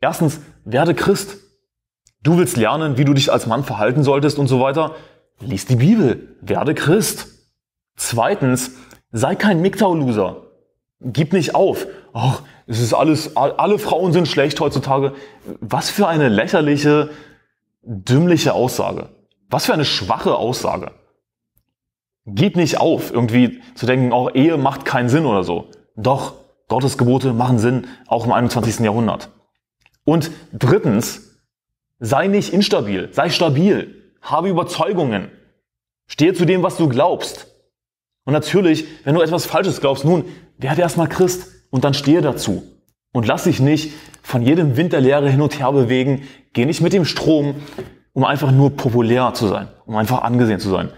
Erstens, werde Christ. Du willst lernen, wie du dich als Mann verhalten solltest und so weiter. Lies die Bibel. Werde Christ. Zweitens, sei kein MGTOW-Loser. Gib nicht auf. Ach, es ist alles, alle Frauen sind schlecht heutzutage. Was für eine lächerliche, dümmliche Aussage. Was für eine schwache Aussage. Gib nicht auf, irgendwie zu denken, auch Ehe macht keinen Sinn oder so. Doch, Gottes Gebote machen Sinn, auch im 21. Jahrhundert. Und drittens, sei nicht instabil, sei stabil, habe Überzeugungen, stehe zu dem, was du glaubst. Und natürlich, wenn du etwas Falsches glaubst, nun, werde erstmal Christ und dann stehe dazu. Und lass dich nicht von jedem Wind der Lehre hin und her bewegen. Geh nicht mit dem Strom, um einfach nur populär zu sein, um einfach angesehen zu sein.